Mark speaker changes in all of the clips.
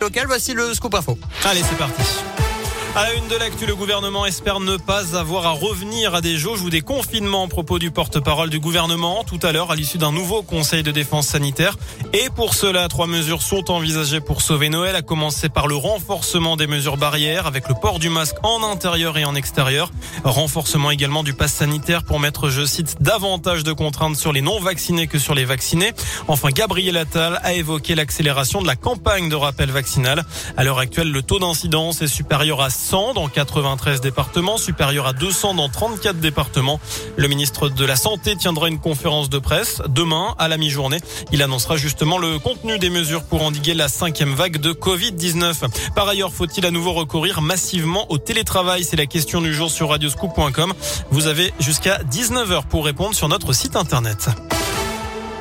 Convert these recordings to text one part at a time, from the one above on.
Speaker 1: local, voici le scoop info.
Speaker 2: Allez, c'est parti. À la une de l'actu, le gouvernement espère ne pas avoir à revenir à des jauges ou des confinements en propos du porte-parole du gouvernement tout à l'heure à l'issue d'un nouveau conseil de défense sanitaire. Et pour cela, trois mesures sont envisagées pour sauver Noël, à commencer par le renforcement des mesures barrières avec le port du masque en intérieur et en extérieur. Renforcement également du pass sanitaire pour mettre, je cite, davantage de contraintes sur les non-vaccinés que sur les vaccinés. Enfin, Gabriel Attal a évoqué l'accélération de la campagne de rappel vaccinal. À l'heure actuelle, le taux d'incidence est supérieur à 100 dans 93 départements, supérieur à 200 dans 34 départements. Le ministre de la Santé tiendra une conférence de presse demain à la mi-journée. Il annoncera justement le contenu des mesures pour endiguer la cinquième vague de Covid-19. Par ailleurs, faut-il à nouveau recourir massivement au télétravail? C'est la question du jour sur radioscoop.com. Vous avez jusqu'à 19h pour répondre sur notre site internet.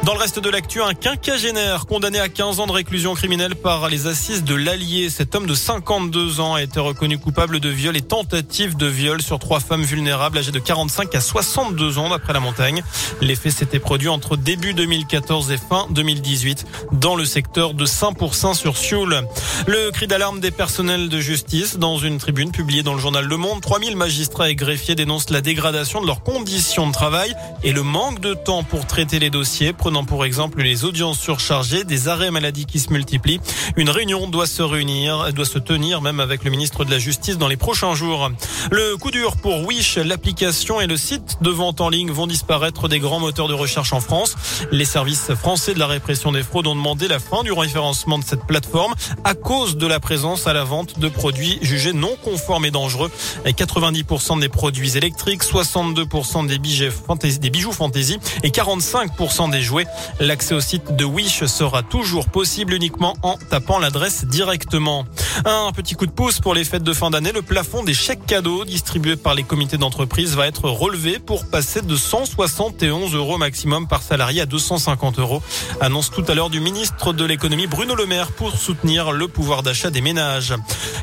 Speaker 2: Dans le reste de l'actu, un quinquagénaire condamné à 15 ans de réclusion criminelle par les assises de l'Allier. Cet homme de 52 ans a été reconnu coupable de viol et tentative de viol sur trois femmes vulnérables âgées de 45 à 62 ans d'après la montagne. Les faits s'étaient produits entre début 2014 et fin 2018 dans le secteur de Saint-Pourçain sur Sioule. Le cri d'alarme des personnels de justice dans une tribune publiée dans le journal Le Monde. 3000 magistrats et greffiers dénoncent la dégradation de leurs conditions de travail et le manque de temps pour traiter les dossiers prenant pour exemple les audiences surchargées, des arrêts maladie qui se multiplient. Une réunion doit se réunir, doit se tenir même avec le ministre de la Justice dans les prochains jours. Le coup dur pour Wish, l'application et le site de vente en ligne vont disparaître des grands moteurs de recherche en France. Les services français de la répression des fraudes ont demandé la fin du référencement de cette plateforme à cause de la présence à la vente de produits jugés non conformes et dangereux. 90% des produits électriques, 62% des bijoux fantasy et 45% des jouets L'accès au site de Wish sera toujours possible uniquement en tapant l'adresse directement. Un petit coup de pouce pour les fêtes de fin d'année. Le plafond des chèques cadeaux distribués par les comités d'entreprise va être relevé pour passer de 171 euros maximum par salarié à 250 euros. Annonce tout à l'heure du ministre de l'économie Bruno Le Maire pour soutenir le pouvoir d'achat des ménages.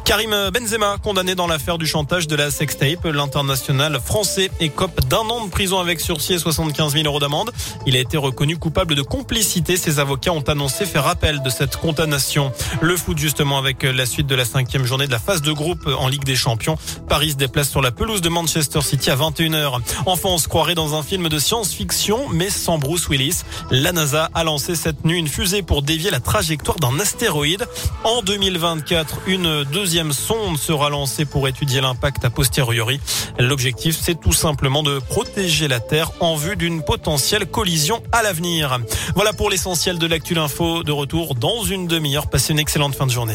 Speaker 2: Karim Benzema, condamné dans l'affaire du chantage de la sextape, l'international français écope d'un an de prison avec sursis et 75 000 euros d'amende. Il a été reconnu coupable de complicité. Ses avocats ont annoncé faire appel de cette condamnation. Le foot justement avec la suite de la cinquième journée de la phase de groupe en Ligue des Champions. Paris se déplace sur la pelouse de Manchester City à 21h. Enfin, on se croirait dans un film de science-fiction, mais sans Bruce Willis. La NASA a lancé cette nuit une fusée pour dévier la trajectoire d'un astéroïde. En 2024, une deuxième sonde sera lancée pour étudier l'impact a posteriori. L'objectif, c'est tout simplement de protéger la Terre en vue d'une potentielle collision à l'avenir. Voilà pour l'essentiel de l'actu info. De retour dans une demi-heure. Passez une excellente fin de journée.